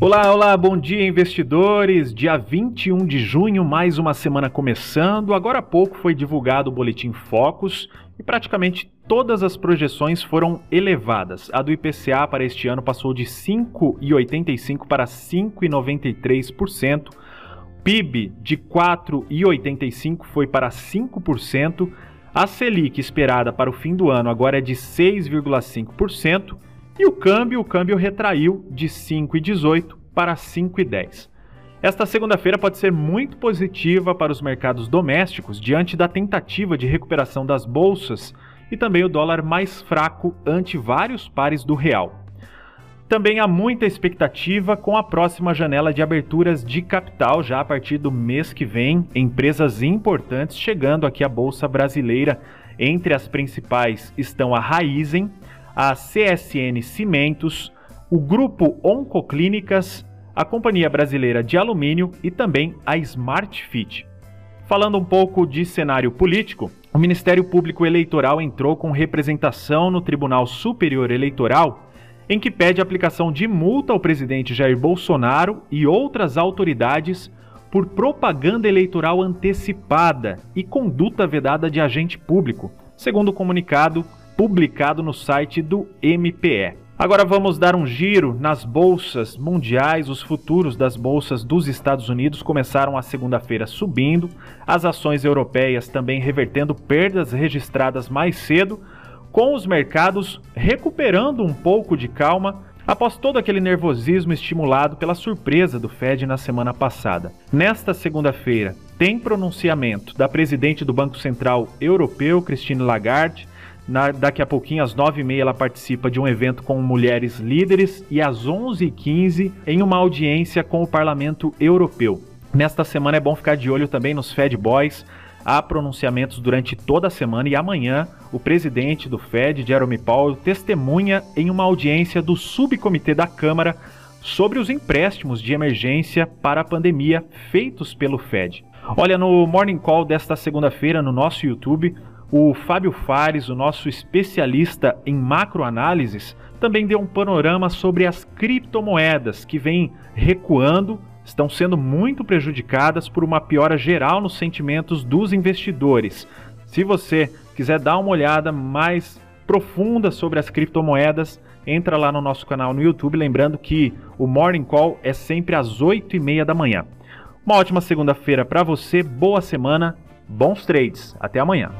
Olá, olá, bom dia investidores. Dia 21 de junho, mais uma semana começando. Agora há pouco foi divulgado o boletim Focus e praticamente todas as projeções foram elevadas. A do IPCA para este ano passou de 5,85 para 5,93%. PIB de 4,85 foi para 5%. A Selic esperada para o fim do ano agora é de 6,5%. E o câmbio, o câmbio retraiu de 5,18 para 5,10. Esta segunda-feira pode ser muito positiva para os mercados domésticos diante da tentativa de recuperação das bolsas e também o dólar mais fraco ante vários pares do real. Também há muita expectativa com a próxima janela de aberturas de capital já a partir do mês que vem, empresas importantes chegando aqui à bolsa brasileira. Entre as principais estão a Raizen, a CSN Cimentos, o Grupo Oncoclínicas, a Companhia Brasileira de Alumínio e também a Smart Fit. Falando um pouco de cenário político, o Ministério Público Eleitoral entrou com representação no Tribunal Superior Eleitoral, em que pede aplicação de multa ao presidente Jair Bolsonaro e outras autoridades por propaganda eleitoral antecipada e conduta vedada de agente público, segundo o comunicado publicado no site do MPE. Agora vamos dar um giro nas bolsas mundiais. Os futuros das bolsas dos Estados Unidos começaram a segunda-feira subindo, as ações europeias também revertendo perdas registradas mais cedo, com os mercados recuperando um pouco de calma após todo aquele nervosismo estimulado pela surpresa do Fed na semana passada. Nesta segunda-feira, tem pronunciamento da presidente do Banco Central Europeu, Christine Lagarde na, daqui a pouquinho, às 9h30, ela participa de um evento com mulheres líderes e às 11h15 em uma audiência com o Parlamento Europeu. Nesta semana é bom ficar de olho também nos Fed Boys. Há pronunciamentos durante toda a semana e amanhã o presidente do Fed, Jerome Powell, testemunha em uma audiência do subcomitê da Câmara sobre os empréstimos de emergência para a pandemia feitos pelo Fed. Olha, no Morning Call desta segunda-feira no nosso YouTube, o Fábio Fares, o nosso especialista em macroanálises, também deu um panorama sobre as criptomoedas que vêm recuando, estão sendo muito prejudicadas por uma piora geral nos sentimentos dos investidores. Se você quiser dar uma olhada mais profunda sobre as criptomoedas, entra lá no nosso canal no YouTube, lembrando que o Morning Call é sempre às 8 e meia da manhã. Uma ótima segunda-feira para você, boa semana, bons trades, até amanhã.